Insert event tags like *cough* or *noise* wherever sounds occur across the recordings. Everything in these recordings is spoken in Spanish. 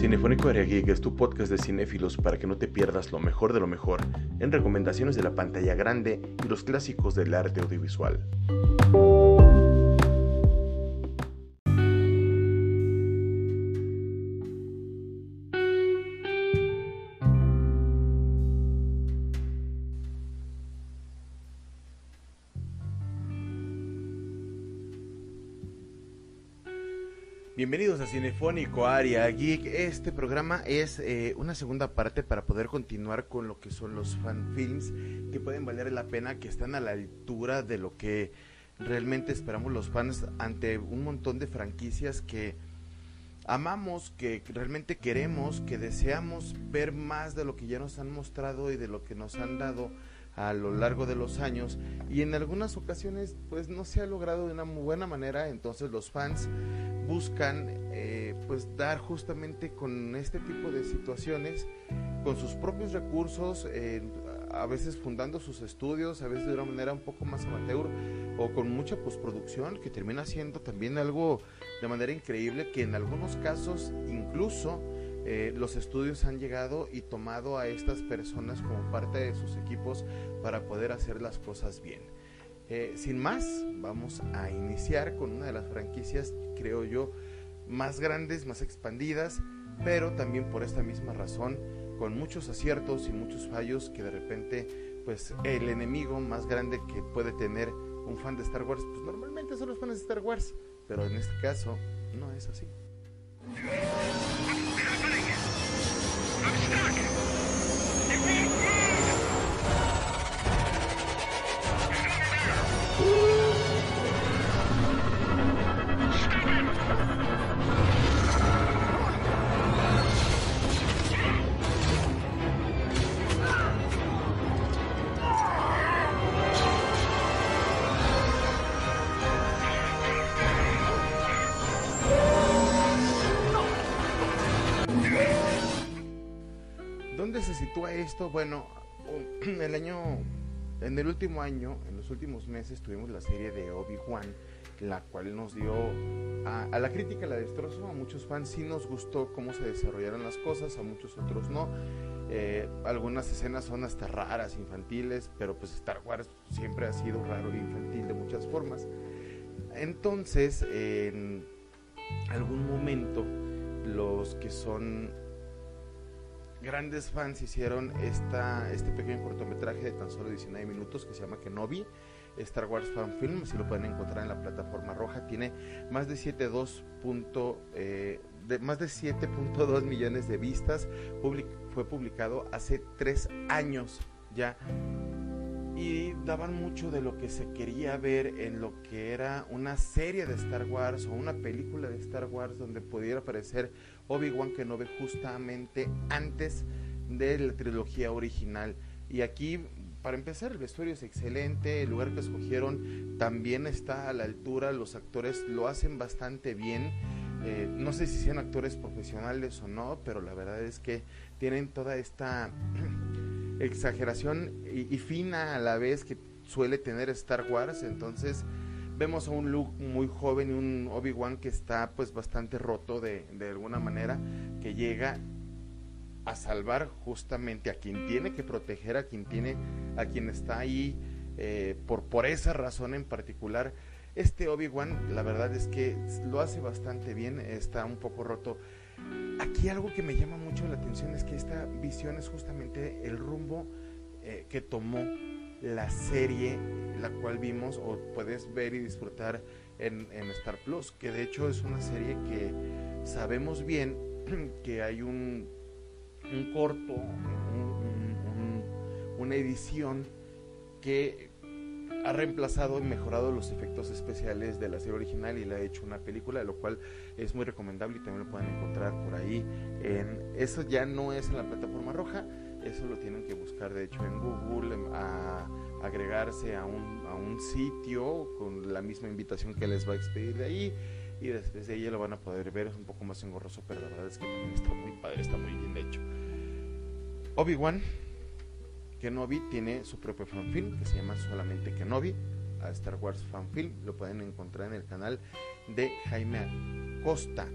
Cinefónico Area es tu podcast de cinéfilos para que no te pierdas lo mejor de lo mejor en recomendaciones de la pantalla grande y los clásicos del arte audiovisual. Bienvenidos a Cinefónico Aria Geek. Este programa es eh, una segunda parte para poder continuar con lo que son los fan films que pueden valer la pena, que están a la altura de lo que realmente esperamos los fans ante un montón de franquicias que amamos, que realmente queremos, que deseamos ver más de lo que ya nos han mostrado y de lo que nos han dado a lo largo de los años y en algunas ocasiones pues no se ha logrado de una muy buena manera entonces los fans buscan eh, pues dar justamente con este tipo de situaciones con sus propios recursos a veces fundando sus estudios a veces de una manera un poco más amateur o con mucha postproducción que termina siendo también algo de manera increíble que en algunos casos incluso eh, los estudios han llegado y tomado a estas personas como parte de sus equipos para poder hacer las cosas bien. Eh, sin más, vamos a iniciar con una de las franquicias, creo yo, más grandes, más expandidas, pero también por esta misma razón, con muchos aciertos y muchos fallos que de repente, pues el enemigo más grande que puede tener un fan de Star Wars, pues normalmente son los fans de Star Wars, pero en este caso no es así. Esto? Bueno, *clears throat* el año, en el último año, en los últimos meses, tuvimos la serie de Obi-Wan, la cual nos dio a, la crítica, la destrozó. A muchos fans sí nos gustó cómo se desarrollaron las cosas, a muchos otros no. Eh, algunas escenas son hasta raras, infantiles, pero pues Star Wars siempre ha sido raro e infantil de muchas formas. Entonces, en algún momento, los que son grandes fans hicieron esta, este pequeño cortometraje de tan solo 19 minutos que se llama Kenobi. Star Wars Fan Film, si lo pueden encontrar en la plataforma roja, tiene más de 7.2 eh, de más de 7.2 millones de vistas. fue publicado hace tres años ya y daban mucho de lo que se quería ver en lo que era una serie de Star Wars o una película de Star Wars donde pudiera aparecer Obi-Wan Kenobi justamente antes de la trilogía original. Y aquí, para empezar, el vestuario es excelente, el lugar que escogieron también está a la altura, los actores lo hacen bastante bien. Eh, no sé si sean actores profesionales o no, pero la verdad es que tienen toda esta *clears throat* exageración y, y, fina a la vez que suele tener Star Wars. Entonces, vemos a un Luke muy joven y un Obi-Wan que está pues bastante roto de, de alguna manera, que llega a salvar justamente a quien tiene que proteger, a quien tiene, a quien está ahí eh, por, por esa razón en particular. Este Obi-Wan, la verdad es que lo hace bastante bien, está un poco roto. Aquí algo que me llama mucho la atención es que esta visión es justamente el rumbo eh, que tomó la serie la cual vimos o puedes ver y disfrutar en, Star Plus, que de hecho es una serie que sabemos bien *clears throat* que hay un, un corto, una edición que ha reemplazado y mejorado los efectos especiales de la serie original y le ha hecho una película, lo cual es muy recomendable y también lo pueden encontrar por ahí. En, eso ya no es en la plataforma roja, eso lo tienen que buscar de hecho en Google, a agregarse a un, a un sitio con la misma invitación que les va a expedir de ahí y después de ahí lo van a poder ver, es un poco más engorroso, pero la verdad es que también está muy padre, está muy bien hecho. Obi-Wan Kenobi tiene su propio fanfilm que se llama solamente Kenobi, a Star Wars Fanfilm, lo pueden encontrar en el canal de Jaime Costa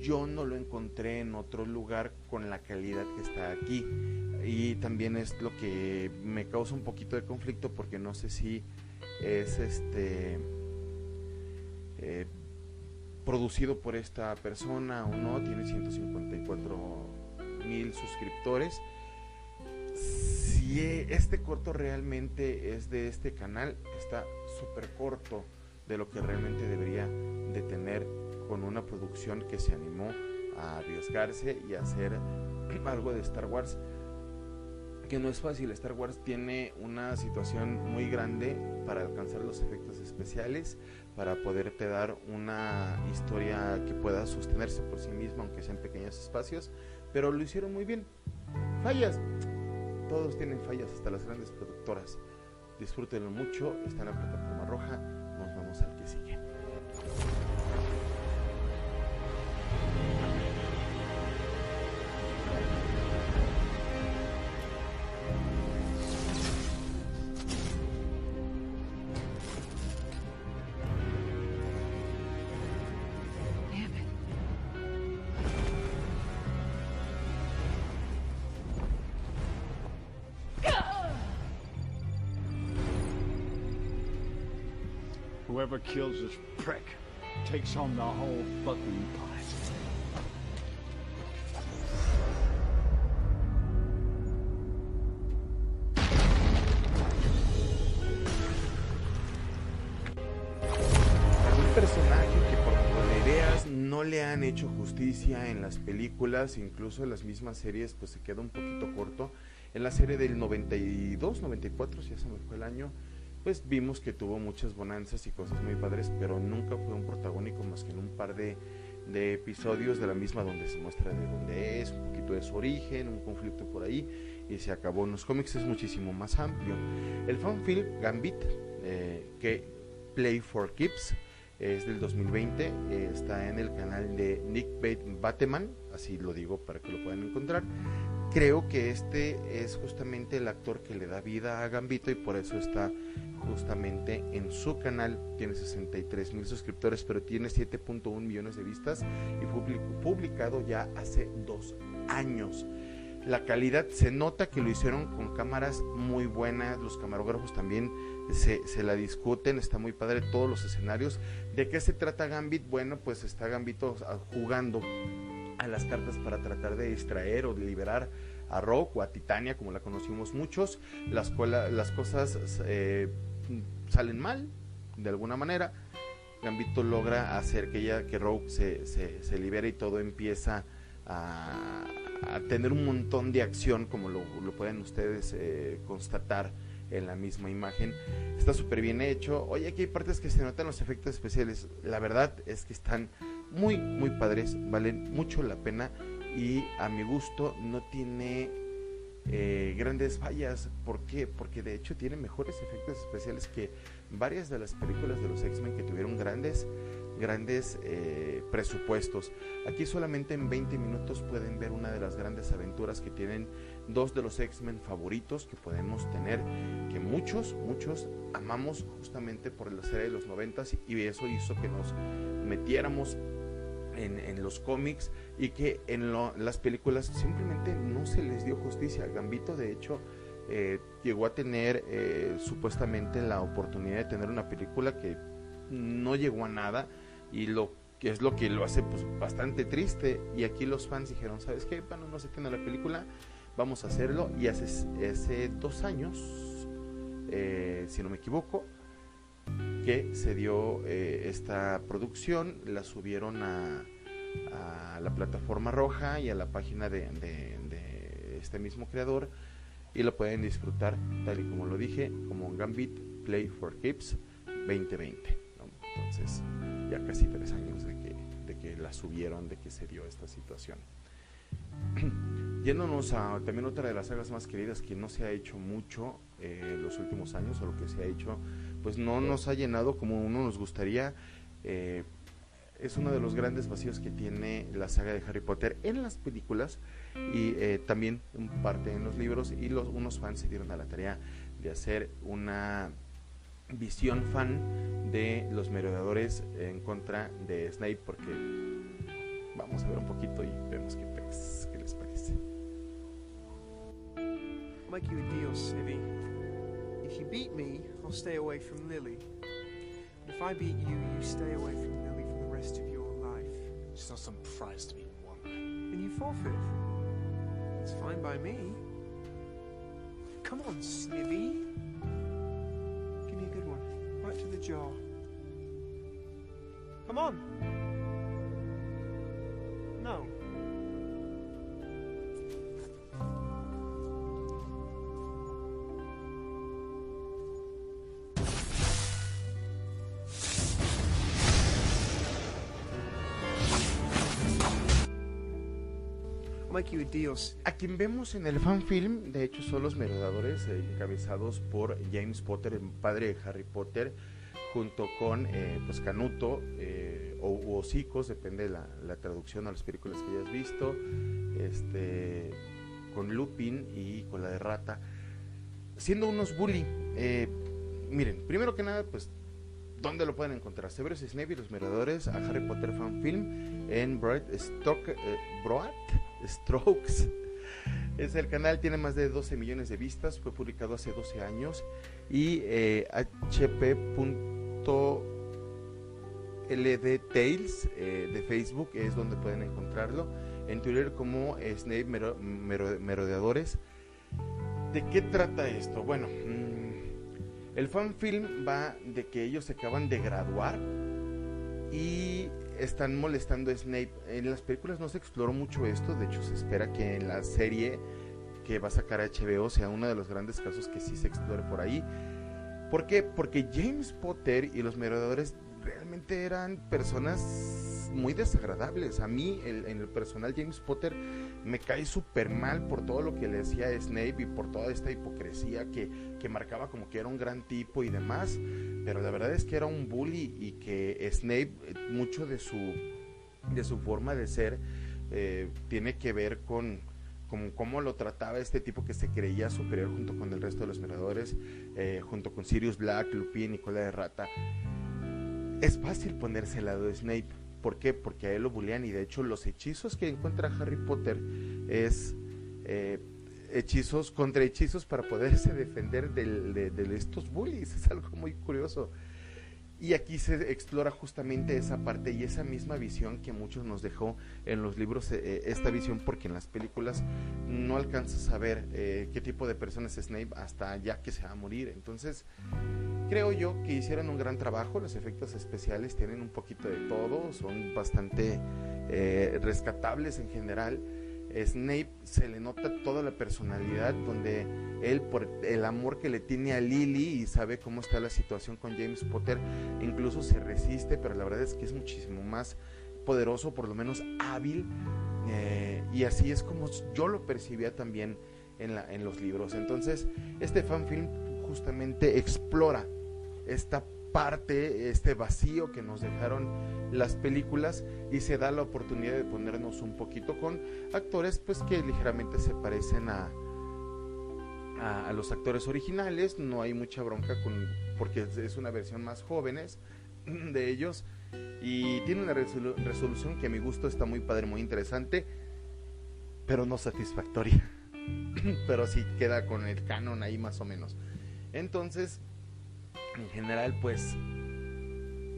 yo no lo encontré en otro lugar con la calidad que está aquí. Y también es lo que me causa un poquito de conflicto porque no sé si es este eh, producido por esta persona o no, tiene 154 mil suscriptores. Si este corto realmente es de este canal, está súper corto de lo que realmente debería de tener con una producción que se animó a arriesgarse y a hacer *clears throat* algo de Star Wars que no es fácil. Star Wars tiene una situación muy grande para alcanzar los efectos especiales, para poderte dar una historia que pueda sostenerse por sí misma, aunque sea en pequeños espacios, pero lo hicieron muy bien. Fallas, todos tienen fallas, hasta las grandes productoras. Disfrútenlo mucho, está en la plataforma roja, Whoever kills this prick takes home the whole fucking no le han hecho justicia en las películas, incluso en las mismas series, pues se queda un poquito corto. En la serie del 92, 94, si ya se me fue el año, pues vimos que tuvo muchas bonanzas y cosas muy padres, pero nunca fue un protagónico más que en un par de, de episodios de la misma donde se muestra de dónde es, un poquito de su origen, un conflicto por ahí, y se acabó. En los cómics es muchísimo más amplio. El fanfilm Gambit, eh, que Play for Keeps, es del 2020, eh, está en el canal de Nick Bateman, así lo digo para que lo puedan encontrar. Creo que este es justamente el actor que le da vida a Gambito y por eso está justamente en su canal. Tiene 63 mil suscriptores, pero tiene 7.1 millones de vistas y publicado ya hace dos años. La calidad se nota que lo hicieron con cámaras muy buenas, los camarógrafos también se, se, la discuten, está muy padre todos los escenarios. ¿De qué se trata Gambit? Bueno, pues está Gambito jugando a las cartas para tratar de distraer o de liberar a Rock o a Titania, como la conocimos muchos. Las, las cosas eh, salen mal, de alguna manera. Gambito logra hacer que ella, que Rogue se, se, libere y todo empieza a, tener un montón de acción, como lo, pueden ustedes eh, constatar en la misma imagen. Está súper bien hecho. Oye, aquí hay partes que se notan los efectos especiales. La verdad es que están muy, muy padres, valen mucho la pena y a mi gusto no tiene eh, grandes fallas. ¿Por qué? Porque de hecho tiene mejores efectos especiales que varias de las películas de los X-Men que tuvieron grandes, grandes eh, presupuestos. Aquí solamente en 20 minutos pueden ver una de las grandes aventuras que tienen dos de los X-Men favoritos que podemos tener, que muchos, muchos amamos justamente por la serie de los 90 y eso hizo que nos metiéramos en, los cómics y que en las películas simplemente no se les dio justicia. Gambito, de hecho, eh, llegó a tener eh, supuestamente la oportunidad de tener una película que no llegó a nada y lo que es lo que lo hace pues bastante triste. Y aquí los fans dijeron sabes qué bueno no se tiene la película vamos a hacerlo y hace, hace dos años eh, si no me equivoco se dio eh, esta producción, la subieron a, la plataforma roja y a la página de, este mismo creador y lo pueden disfrutar tal y como lo dije, como Gambit Play for Keeps 2020. Entonces, ya casi tres años de que, de que la subieron, de que se dio esta situación. Yéndonos a también otra de las sagas más queridas que no se ha hecho mucho eh, los últimos años, o lo que se ha hecho, pues no nos ha llenado como uno nos gustaría. Eh, es uno de los grandes vacíos que tiene la saga de Harry Potter en las películas y eh, también en parte en los libros y los unos fans se dieron a la tarea de hacer una visión fan de los merodeadores en contra de Snape porque vamos a ver un poquito y vemos qué, Make you a deal, Snivy. If you beat me, I'll stay away from Lily. But if I beat you, you stay away from Lily for the rest of your life. She's not some prize to be won. Then you forfeit. It's fine by me. Come on, Snivy. Give me a good one. Right to the jaw. Come on. You a quien vemos en el fanfilm, de hecho, son los merodeadores eh, encabezados por James Potter, el padre de Harry Potter, junto con eh, pues Canuto eh, o hocicos, depende de la, traducción a las películas que hayas visto, este, con Lupin y con la de Rata, siendo unos bully. Miren, primero que nada, pues, ¿dónde lo pueden encontrar? Severus Snape y los merodeadores a Harry Potter fanfilm en Bright Stock, eh, Broad Strokes. Es el canal, tiene más de 12 millones de vistas, fue publicado hace 12 años y eh, hp.ld Tales eh, de Facebook es donde pueden encontrarlo. En Twitter como Snape Mero- Merodeadores. ¿De qué trata esto? Bueno, mm, el fanfilm va de que ellos se acaban de graduar y están molestando a Snape. En las películas no se exploró mucho esto, de hecho se espera que en la serie que va a sacar HBO sea uno de los grandes casos que sí se explore por ahí. ¿Por qué? Porque James Potter y los merodeadores realmente eran personas muy desagradables. A mí, en el personal, James Potter me cae súper mal por todo lo que le hacía a Snape y por toda esta hipocresía que, que marcaba como que era un gran tipo y demás. Pero la verdad es que era un bully y que Snape, eh, mucho de su, de su forma de ser, eh, tiene que ver con, con cómo lo trataba este tipo que se creía superior junto con el resto de los miradores, eh, junto con Sirius Black, Lupin, Nicola de Rata. Es fácil ponerse al lado de Snape. ¿Por qué? Porque a él lo bullean y de hecho los hechizos que encuentra Harry Potter es eh, hechizos contra hechizos para poderse *laughs* defender de, estos bullies. Es algo muy curioso. Y aquí se explora justamente esa parte y esa misma visión que muchos nos dejó en los libros, eh, eh, esta visión, porque en las películas no alcanzas a ver qué tipo de persona es Snape hasta ya que se va a morir. Entonces, creo yo que hicieron un gran trabajo, los efectos especiales tienen un poquito de todo, son bastante eh, rescatables en general. Snape se le nota toda la personalidad donde él por el amor que le tiene a Lily y sabe cómo está la situación con James Potter incluso se resiste pero la verdad es que es muchísimo más poderoso por lo menos hábil eh, y así es como yo lo percibía también en, la, en los libros entonces este fanfilm justamente explora esta parte, este vacío que nos dejaron las películas y se da la oportunidad de ponernos un poquito con actores pues que ligeramente se parecen a, a, los actores originales, no hay mucha bronca con porque es- una versión más jóvenes *clears throat* de ellos y tiene una resolu- resolución que a mi gusto está muy padre, muy interesante, pero no satisfactoria. *clears throat* pero sí queda con el canon ahí más o menos. Entonces, en general, pues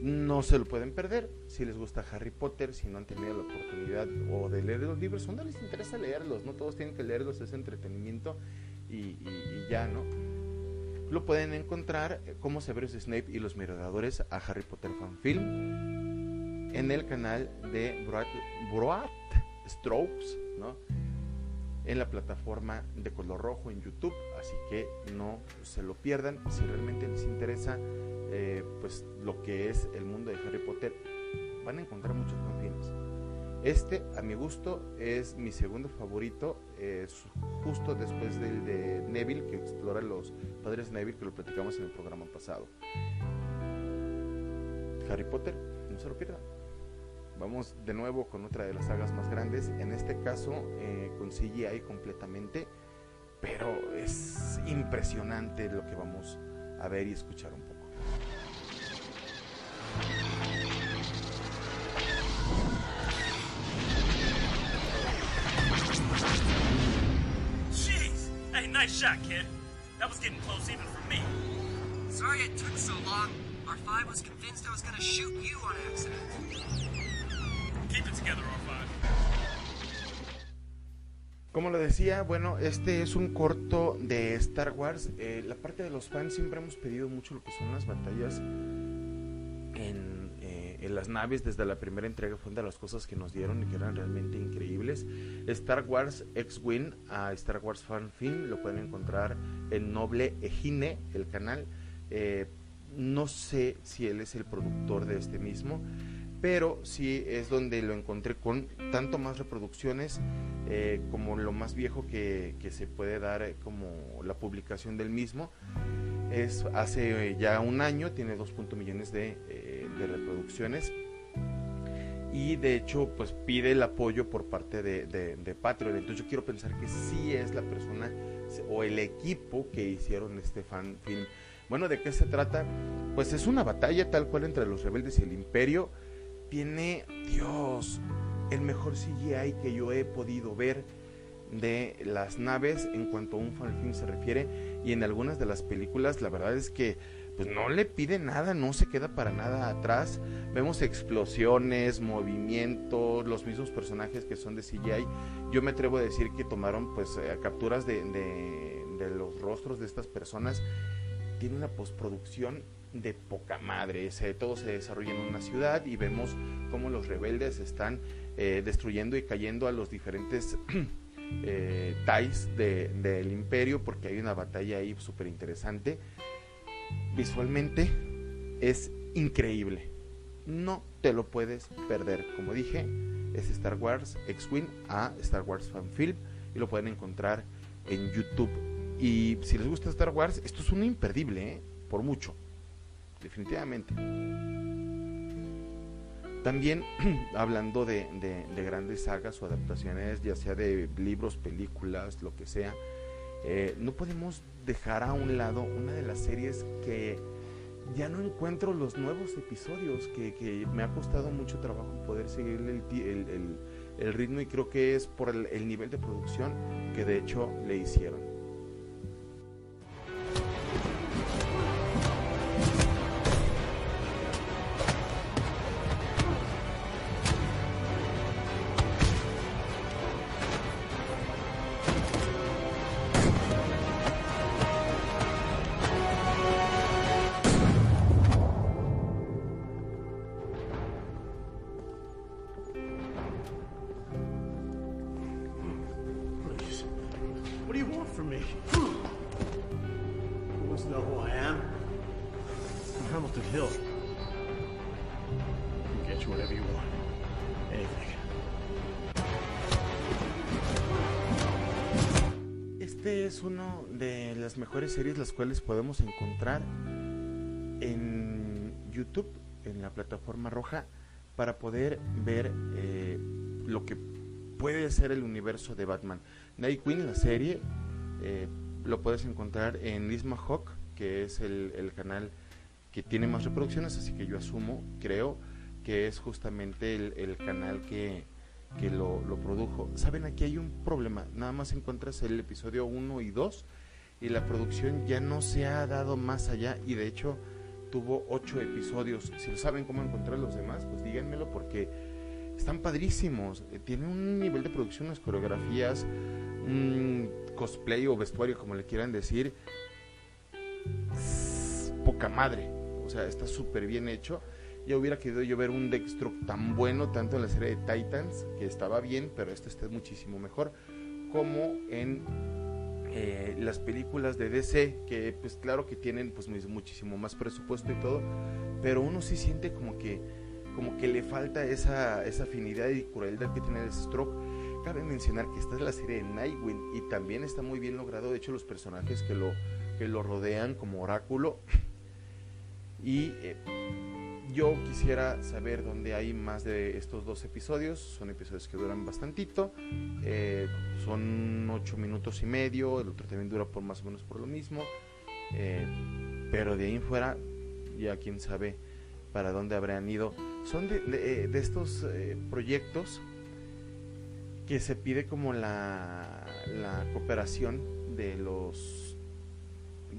no se lo pueden perder. Si les gusta Harry Potter, si no han tenido la oportunidad o de leer los libros, o no les interesa leerlos, no todos tienen que leerlos, es entretenimiento y, ya, ¿no? Lo pueden encontrar eh, como Severus Snape y los Merodeadores a Harry Potter Fanfilm en el canal de Broad, Broad Strokes, ¿no? En la plataforma de color rojo en YouTube, así que no se lo pierdan. Si realmente les interesa, eh, pues lo que es el mundo de Harry Potter, van a encontrar muchos fanfilms. Este, a mi gusto, es mi segundo favorito, es justo después del de Neville, que explora los padres Neville, que lo platicamos en el programa pasado. Harry Potter, no se lo pierdan. Vamos de nuevo con otra de las sagas más grandes, en este caso eh, con CGI completamente, pero es impresionante lo que vamos a ver y escuchar un poco. Jeez, hey, nice shot, kid. That was getting close even for me. Sorry it took so long. R5 was convinced I was gonna shoot you on accident. Como lo decía, bueno, este es un corto de Star Wars. Eh, la parte de los fans siempre hemos pedido mucho lo que son las batallas en, eh, en las naves. Desde la primera entrega fue una de las cosas que nos dieron y que eran realmente increíbles. Star Wars X-Wing a Star Wars Fan Film lo pueden encontrar en Noble Ejine, el canal. Eh, no sé si él es el productor de este mismo pero sí es donde lo encontré con tanto más reproducciones eh, como lo más viejo que, que se puede dar eh, como la publicación del mismo. Es hace eh, ya un año, tiene 2. millones de, reproducciones y de hecho pues pide el apoyo por parte de, de, de Patreon. Entonces yo quiero pensar que sí es la persona o el equipo que hicieron este fan film. Bueno, ¿de qué se trata? Pues es una batalla tal cual entre los rebeldes y el imperio tiene, Dios, el mejor CGI que yo he podido ver de las naves en cuanto a un fanfilm se refiere y en algunas de las películas la verdad es que pues no le pide nada, no se queda para nada atrás. Vemos explosiones, movimientos, los mismos personajes que son de CGI. Yo me atrevo a decir que tomaron pues eh, capturas de, de, de los rostros de estas personas. Tiene una postproducción de poca madre. Todo se desarrolla en una ciudad y vemos cómo los rebeldes están eh, destruyendo y cayendo a los diferentes *clears throat* eh, TIEs del de, imperio porque hay una batalla ahí súper interesante. Visualmente es increíble. No te lo puedes perder. Como dije, es Star Wars X-Wing a Star Wars Fan Film y lo pueden encontrar en YouTube. Y si les gusta Star Wars, esto es un imperdible, ¿eh? por mucho definitivamente. También *clears throat* hablando de, de, de, grandes sagas o adaptaciones, ya sea de libros, películas, lo que sea, eh, no podemos dejar a un lado una de las series que ya no encuentro los nuevos episodios, que, que me ha costado mucho trabajo poder seguir el ritmo y creo que es por el nivel de producción que de hecho le hicieron. Uno de las mejores series las cuales podemos encontrar en YouTube, en la plataforma roja, para poder ver eh, lo que puede ser el universo de Batman. Nightwing, la serie, eh, lo puedes encontrar en Isma Hawk, que es el, el, canal que tiene más reproducciones, así que yo asumo, creo, que es justamente el canal que, que lo, lo, produjo. Saben, aquí hay un problema. Nada más encuentras el episodio 1 y 2 y la producción ya no se ha dado más allá y de hecho tuvo 8 episodios. Si saben cómo encontrar los demás, pues díganmelo porque están padrísimos. Eh, tiene un nivel de producción, las coreografías, un cosplay o vestuario, como le quieran decir, poca madre. O sea, está súper bien hecho ya hubiera querido yo ver un Deathstroke tan bueno, tanto en la serie de Titans, que estaba bien, pero este está muchísimo mejor, como en eh, las películas de DC, que pues claro que tienen pues muchísimo más presupuesto y todo, pero uno sí siente como que, como que le falta esa, esa afinidad y crueldad que tiene Deathstroke. Cabe mencionar que esta es la serie de Nightwing y también está muy bien logrado, de hecho los personajes que lo, que lo rodean como oráculo y... Eh, yo quisiera saber dónde hay más de estos dos episodios. Son episodios que duran bastantito. Eh, son ocho minutos y medio. El otro también dura por más o menos por lo mismo. Eh, pero de ahí en fuera, ya quién sabe para dónde habrán ido. Son de, de estos eh, proyectos que se pide como la cooperación de los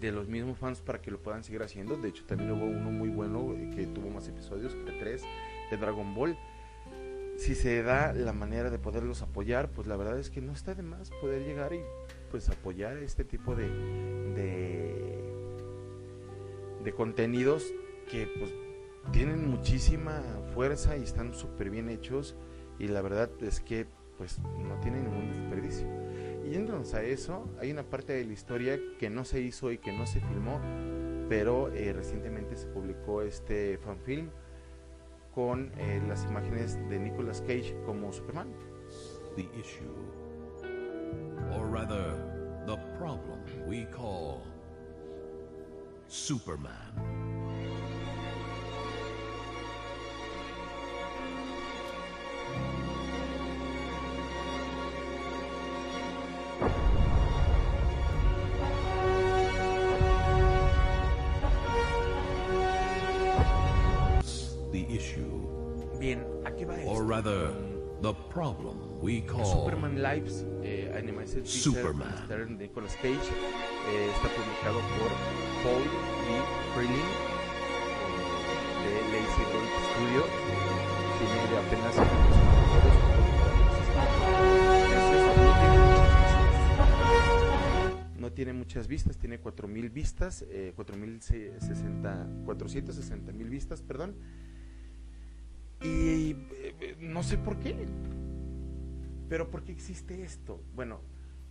de los mismos fans para que lo puedan seguir haciendo. De hecho, también hubo uno muy bueno eh, que tuvo más episodios, que tres, de Dragon Ball. Si se da la manera de poderlos apoyar, pues la verdad es que no está de más poder llegar y pues apoyar este tipo de, de, de contenidos que pues tienen muchísima fuerza y están súper bien hechos y la verdad es que pues no tienen ningún desperdicio. Yéndonos a eso, hay una parte de la historia que no se hizo y que no se filmó, pero eh, recientemente se publicó este fanfilm con eh, las imágenes de Nicolas Cage como Superman. The issue, or rather, the problem we call Superman. We call Superman Lives, eh, Animated Superman. starring Nicolas Cage, eh, está publicado por Paul Lee Freeling eh, de Lazy Road Studio. Tiene de apenas no tiene muchas vistas, tiene 4000 vistas, eh, 4060, 460 mil vistas, perdón. Y eh, no sé por qué. Pero ¿por qué existe esto? Bueno,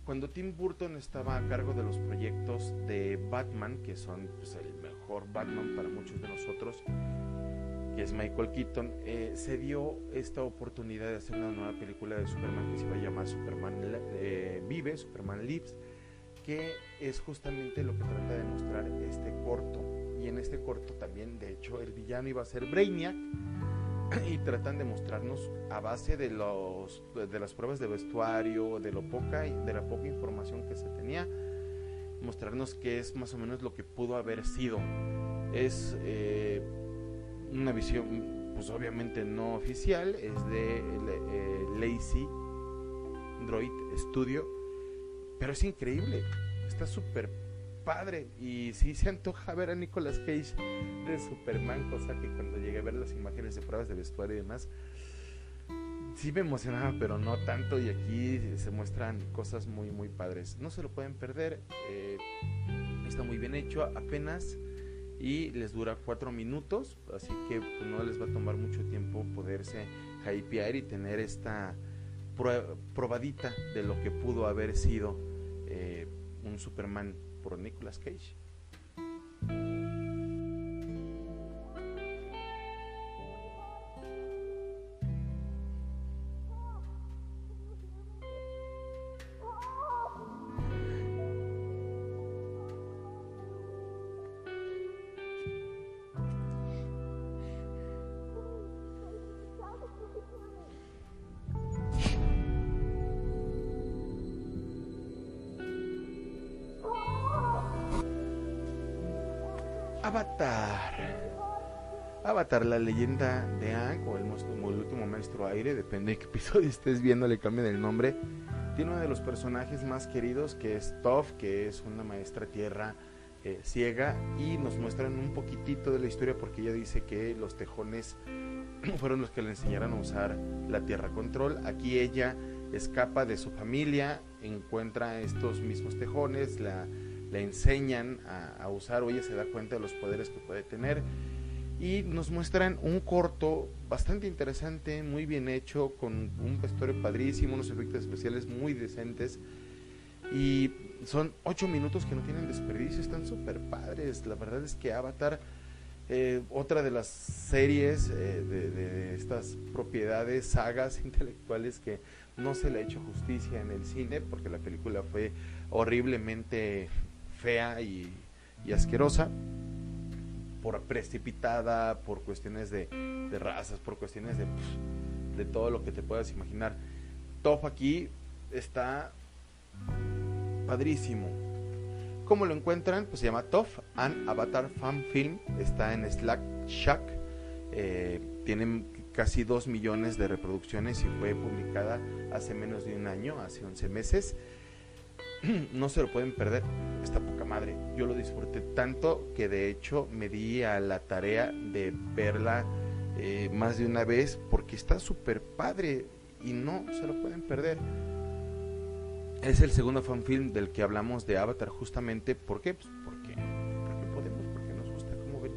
cuando Tim Burton estaba a cargo de los proyectos de Batman, que son pues, el mejor Batman para muchos de nosotros, que es Michael Keaton, eh, se dio esta oportunidad de hacer una nueva película de Superman que se iba a llamar Superman eh, Vive, Superman Lives, que es justamente lo que trata de mostrar este corto. Y en este corto también, de hecho, el villano iba a ser Brainiac *clears throat* y tratan de mostrarnos a base de los de las pruebas de vestuario, de lo poca de la poca información que se tenía, mostrarnos qué es más o menos lo que pudo haber sido. Es eh, una visión, pues obviamente no oficial, es de eh, Lazy Droid Studio, pero es increíble, está súper padre y sí se antoja ver a Nicolas Cage de Superman, cosa que cuando llegué a ver las imágenes de pruebas de vestuario y demás, sí me emocionaba, pero no tanto y aquí se muestran cosas muy muy padres. No se lo pueden perder, eh, está muy bien hecho, apenas y les dura cuatro minutos, así que no les va a tomar mucho tiempo poderse hypear y tener esta probadita de lo que pudo haber sido eh, un Superman por Nicolas Cage. Avatar. Avatar, la leyenda de Aang o el, monstruo- o el último maestro aire, depende de qué *laughs* episodio estés viendo, le cambian el nombre. Tiene uno de los personajes más queridos que es Toph, que es una maestra tierra eh, ciega, y nos muestran un poquitito de la historia porque ella dice que los tejones *clears throat* fueron los que le enseñaron a usar la tierra control. Aquí ella escapa de su familia, encuentra estos mismos tejones, la, le enseñan a, usar o ella se da cuenta de los poderes que puede tener. Y nos muestran un corto bastante interesante, muy bien hecho, con un vestuario padrísimo, unos efectos especiales muy decentes. Y son ocho minutos que no tienen desperdicio, están súper padres, la verdad es que Avatar, eh, otra de las series eh, de estas propiedades, sagas *laughs* intelectuales que no se le ha hecho justicia en el cine porque la película fue horriblemente fea y, y asquerosa por precipitada, por cuestiones de, razas, por cuestiones de, pf, de todo lo que te puedas imaginar. Top aquí está padrísimo. ¿Cómo lo encuentran? Pues se llama Tough and Avatar Fan Film. Está en Slack Shack. Eh, tienen casi 2 millones de reproducciones y fue publicada hace menos de un año, hace 11 meses. *clears throat* no se lo pueden perder, está poca madre. Yo lo disfruté tanto que de hecho me di a la tarea de verla eh, más de una vez porque está súper padre y no se lo pueden perder. Es el segundo fanfilm del que hablamos de Avatar justamente, ¿por qué? Pues porque, porque podemos, porque nos gusta, como ven.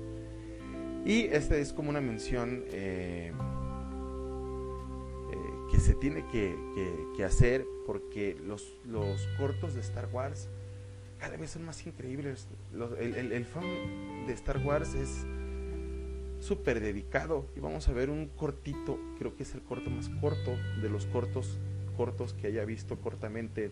Y este es como una mención eh, se tiene que, hacer porque los, los cortos de Star Wars cada vez son más increíbles. El- el fan de Star Wars es súper dedicado y vamos a ver un cortito, creo que es el corto más corto de los cortos cortos que haya visto cortamente.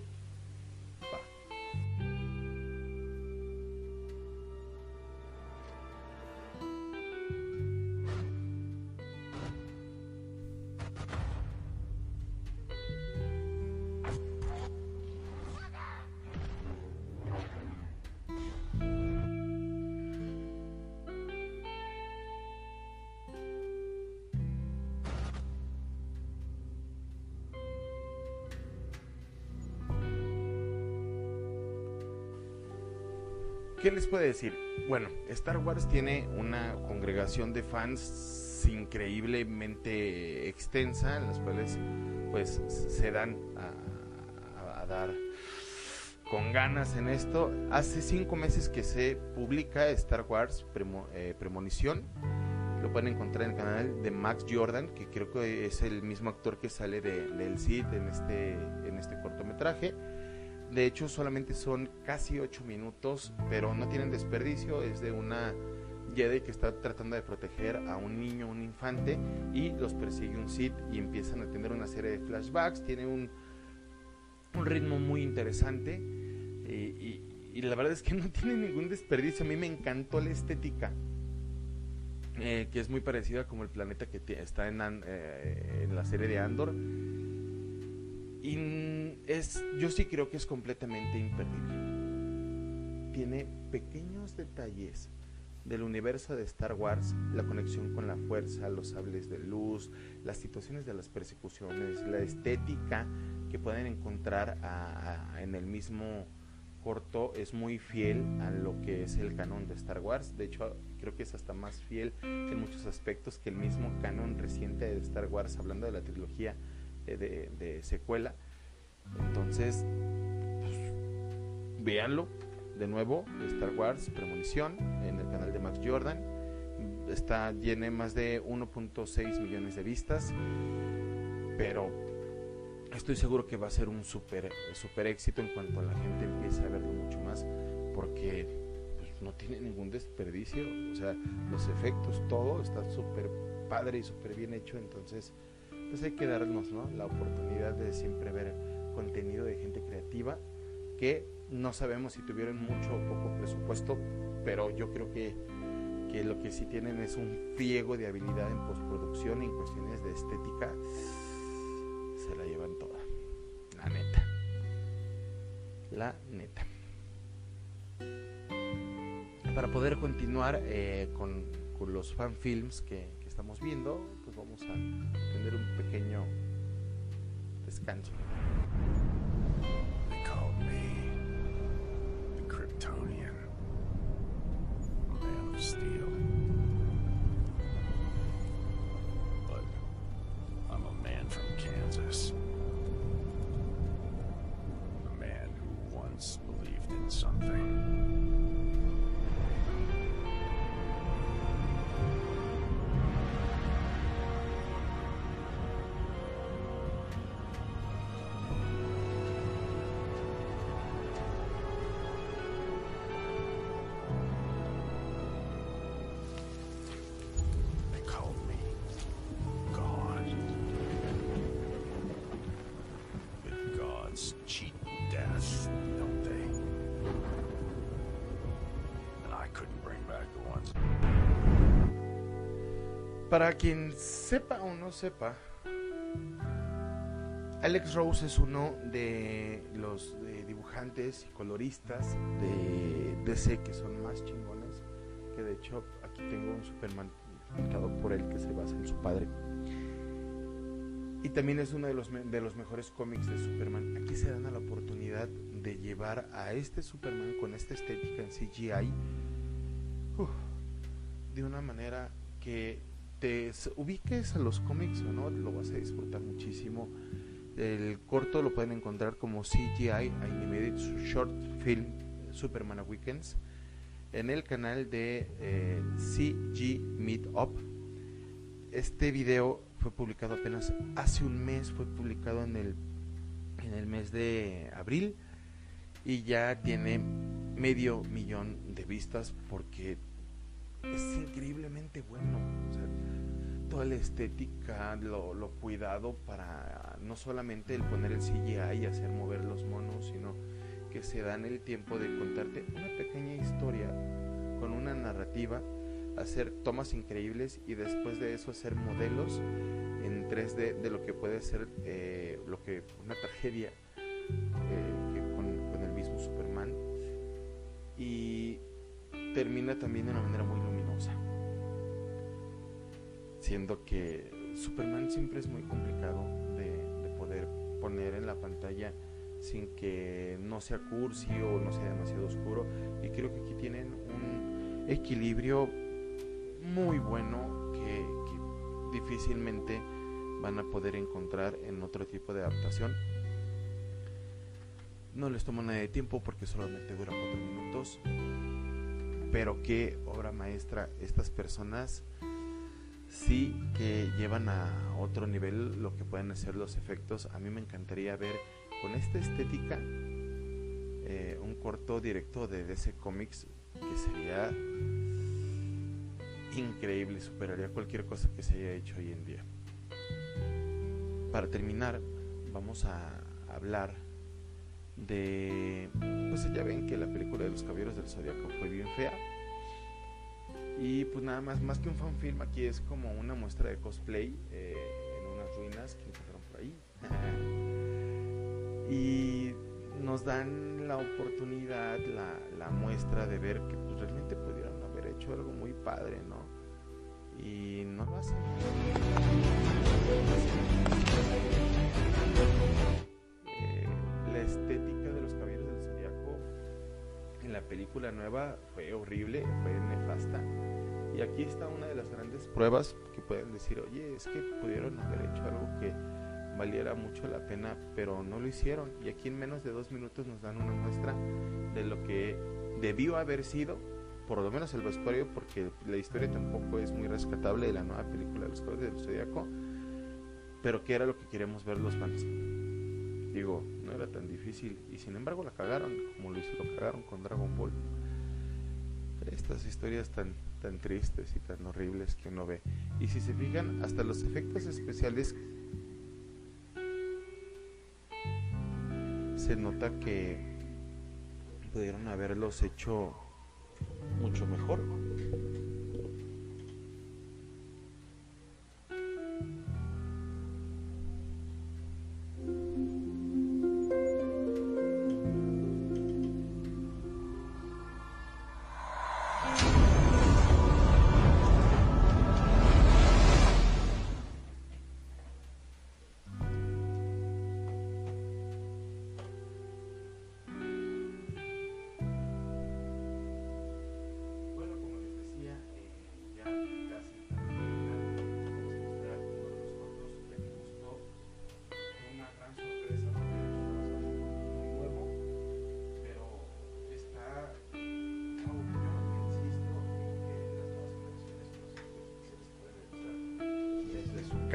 ¿Qué les puede decir? Bueno, Star Wars tiene una congregación de fans increíblemente extensa, en las cuales pues se dan a, dar con ganas en esto. Hace cinco meses que se publica Star Wars eh, Premonición. Lo pueden encontrar en el canal de Max Jordan, que creo que es el mismo actor que sale de, del Cid en este, en este cortometraje. De hecho, solamente son casi 8 minutos, pero no tienen desperdicio. Es de una Jedi que está tratando de proteger a un niño, un infante, y los persigue un Sith y empiezan a tener una serie de flashbacks. Tiene un, un ritmo muy interesante y, y- la verdad es que *laughs* no tiene ningún desperdicio. A mí me encantó la estética. eh, que es muy parecida como el planeta que está eh, en la serie de Andor. Y es, yo sí creo que es completamente imperdible. Tiene pequeños detalles del universo de Star Wars, la conexión con la fuerza, los sables de luz, las situaciones de las persecuciones, la estética que pueden encontrar en el mismo corto es muy fiel a lo que es el canon de Star Wars. De hecho, creo que es hasta más fiel en muchos aspectos que el mismo canon reciente de Star Wars, hablando de la trilogía de, secuela. Entonces, pues, véanlo de nuevo, Star Wars Premonición, en el canal de Max Jordan. Está, tiene más de 1.6 millones de vistas, pero estoy seguro que va a ser un super, super éxito en cuanto la gente empiece a verlo mucho más, porque pues, no tiene ningún desperdicio, o sea, los efectos, todo está súper padre y súper bien hecho, entonces pues hay que darnos ¿no? la oportunidad de siempre ver contenido de gente creativa que no sabemos si tuvieron mucho o poco presupuesto, pero yo creo que, que lo que sí tienen es un friego de habilidad en postproducción en cuestiones de estética. Se la llevan toda. La neta. La neta. Para poder continuar eh, con, los fanfilms que, que estamos viendo, pues vamos a tener un pequeño descanso. They called me the Kryptonian Man of Steel. But I'm a man from Kansas. A man who once believed in something. Para quien sepa o no sepa, Alex Rose es uno de los eh, dibujantes y coloristas de DC que son más chingones. Que de hecho aquí tengo un Superman pintado por él que se basa en su padre. Y también es uno de los, de los mejores cómics de Superman. Aquí se dan a la oportunidad de llevar a este Superman con esta estética en CGI de una manera que ubiques a los cómics o no, lo vas a disfrutar muchísimo. El corto lo pueden encontrar como CGI Animated Short Film Superman Awakens en el canal de eh, CG Meet Up. Este video fue publicado apenas hace un mes, fue publicado en el, en el mes de abril y ya tiene medio millón de vistas porque es increíblemente bueno. O sea, toda la estética, lo, lo cuidado para no solamente el poner el CGI y hacer mover los monos, sino que se dan el tiempo de contarte una pequeña historia con una narrativa, hacer tomas increíbles y después de eso hacer modelos en 3D de lo que puede ser eh, lo que una tragedia eh, que con, con el mismo Superman. Y termina también de una manera muy siendo que Superman siempre es muy complicado de, de poder poner en la pantalla sin que no sea cursi o no sea demasiado oscuro. Y creo que aquí tienen un equilibrio muy bueno que difícilmente van a poder encontrar en otro tipo de adaptación. No les tomo nada de tiempo porque solamente dura cuatro minutos. Pero qué obra maestra estas personas sí que llevan a otro nivel lo que pueden hacer los efectos. A mí me encantaría ver con esta estética eh, un corto directo de DC Comics que sería increíble, superaría cualquier cosa que se haya hecho hoy en día. Para terminar, vamos a hablar de... Pues ya ven que la película de los Caballeros del Zodiaco fue bien fea. Y pues nada más, más que un fanfilm, aquí es como una muestra de cosplay eh, en unas ruinas que encontraron por ahí. *laughs* y nos dan la oportunidad, la, la muestra de ver que pues, realmente pudieron haber hecho algo muy padre, ¿no? Y no lo hacen. Película nueva fue horrible, fue nefasta. Y aquí está una de las grandes pruebas que pueden decir, oye, es que pudieron haber hecho algo que valiera mucho la pena, pero no lo hicieron. Y aquí en menos de dos minutos nos dan una muestra de lo que debió haber sido, por lo menos el vestuario, porque la historia tampoco es muy rescatable de la nueva película los Caballeros del Zodiaco, pero que era lo que queremos ver los fans. Digo, no era tan difícil y sin embargo la cagaron, como lo, hizo- lo cagaron con Dragon Ball. Estas historias tan, tan tristes y tan horribles que uno ve. Y si se fijan, hasta los efectos especiales se nota que pudieron haberlos hecho mucho mejor.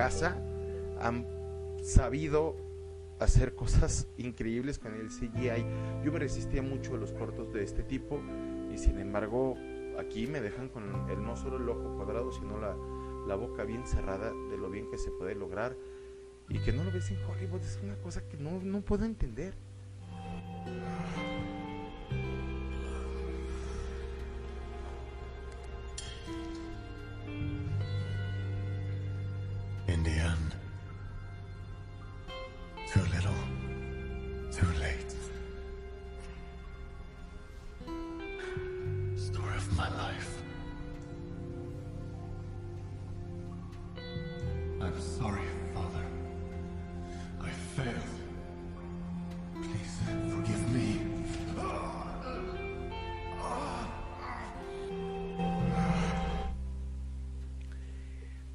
Casa han sabido hacer cosas increíbles con el CGI. Yo me resistía mucho a los cortos de este tipo y sin embargo aquí me dejan con el no solo el ojo cuadrado sino la, la boca bien cerrada de lo bien que se puede lograr y que no lo ves en Hollywood es una cosa que no, no puedo entender.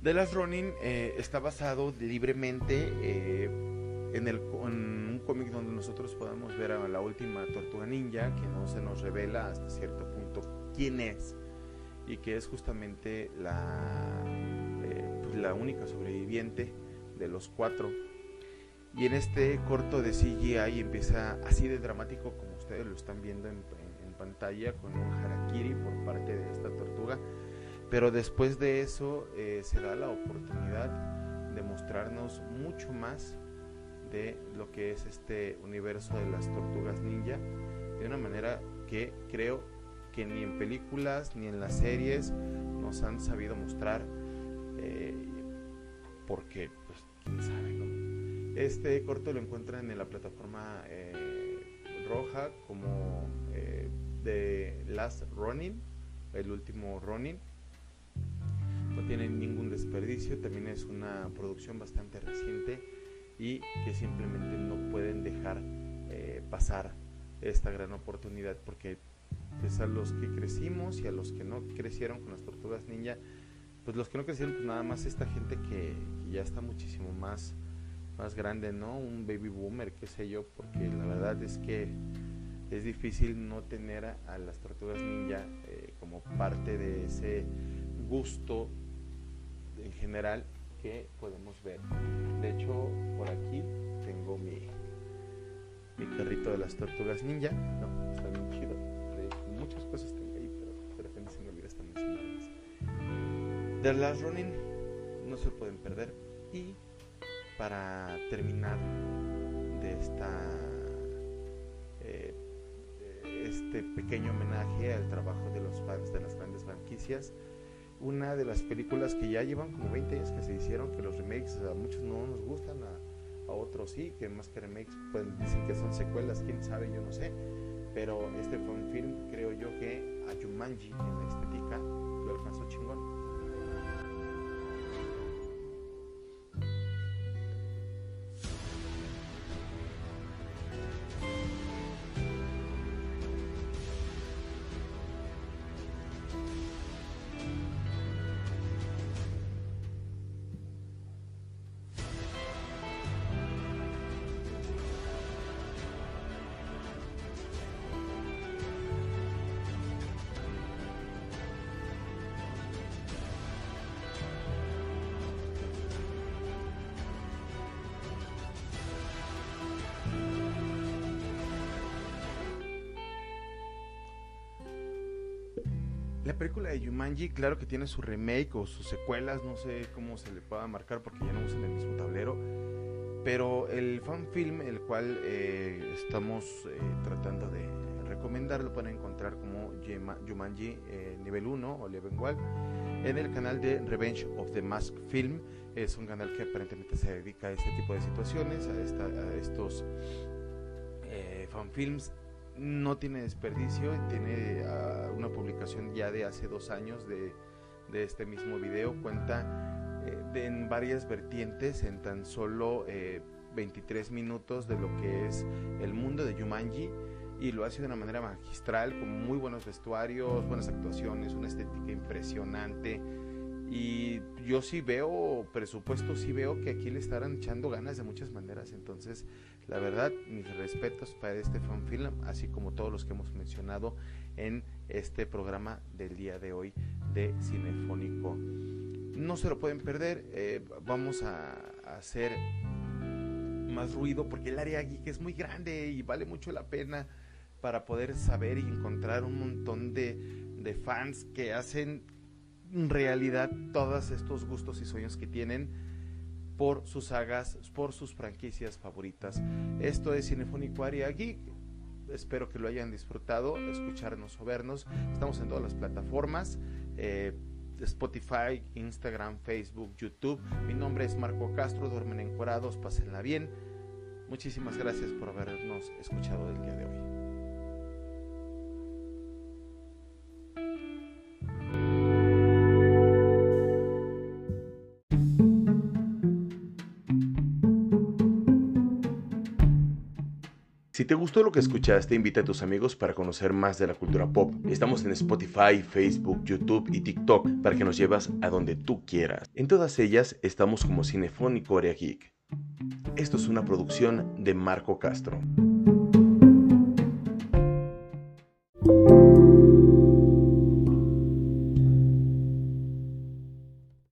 The Last Ronin eh, está basado libremente eh, en, el, en un cómic donde nosotros podemos ver a la última tortuga ninja, que no se nos revela hasta cierto punto quién es, y que es justamente la, eh, pues, la única sobreviviente de los cuatro. Y en este corto de CGI empieza así de dramático como ustedes lo están viendo en, en- en pantalla, con un harakiri por parte de esta tortuga. Pero después de eso eh, se da la oportunidad de mostrarnos mucho más de lo que es este universo de las tortugas ninja de una manera que creo que ni en películas ni en las series nos han sabido mostrar eh, porque pues quién sabe ¿no? este corto lo encuentran en la plataforma eh, roja como eh, de Last Running el último Running no tiene ningún desperdicio, también es una producción bastante reciente y que simplemente no pueden dejar eh, pasar esta gran oportunidad porque pues a los que crecimos y a los que no crecieron con las tortugas ninja, pues los que no crecieron pues nada más esta gente que, ya está muchísimo más más grande, ¿no? Un baby boomer, qué sé yo, porque la verdad es que es difícil no tener a, a las tortugas ninja eh, como parte de ese gusto en general que podemos ver. De hecho, por aquí tengo mi, mi carrito de las tortugas ninja. No, está bien chido. De muchas cosas tengo ahí, pero de repente se me olvida mencionarlas. The Last Running no se pueden perder. Y para terminar de esta eh, este pequeño homenaje al trabajo de los fans de las grandes franquicias una de las películas que ya llevan como 20 años que se hicieron, que los remakes a muchos no nos gustan, a, otros sí, que más que remakes pueden decir que son secuelas, quién sabe, yo no sé. Pero este fue un film, creo yo, que a Jumanji en la La película de Jumanji, claro que tiene su remake o sus secuelas, no sé cómo se le pueda marcar porque ya no usan el mismo tablero. Pero el fan film, el cual eh, estamos eh, tratando de recomendar, lo pueden encontrar como Jumanji eh, nivel 1 o Level 1 en el canal de Revenge of the Mask Film. Es un canal que aparentemente se dedica a este tipo de situaciones, a, esta- a estos eh, fanfilms no tiene desperdicio, tiene ah, una publicación ya de hace dos años de, de este mismo video, cuenta eh, de- en varias vertientes, en tan solo eh, 23 minutos de lo que es el mundo de Jumanji y lo hace de una manera magistral, con muy buenos vestuarios, buenas actuaciones, una estética impresionante. Y yo sí veo presupuesto, sí veo que aquí le estarán echando ganas de muchas maneras. Entonces, la verdad, mis respetos para este fanfilm, así como todos los que hemos mencionado en este programa del día de hoy de Cinefónico. No se lo pueden perder, eh, vamos a, hacer más ruido porque el área geek es muy grande y vale mucho la pena para poder saber y encontrar un montón de, de fans que hacen realidad todos estos gustos y sueños que tienen por sus sagas, por sus franquicias favoritas. Esto es Cinefónico Área Geek. Espero que lo hayan disfrutado, escucharnos o vernos. Estamos en todas las plataformas. eh, Spotify, Instagram, Facebook, YouTube. Mi nombre es Marco Castro, duermen encuerados, pásenla bien. Muchísimas gracias por habernos escuchado el día de hoy. Si te gustó lo que escuchaste, invita a tus amigos para conocer más de la cultura pop. Estamos en Spotify, Facebook, YouTube y TikTok para que nos llevas a donde tú quieras. En todas ellas estamos como Cinefónico Corea Geek. Esto es una producción de Marco Castro.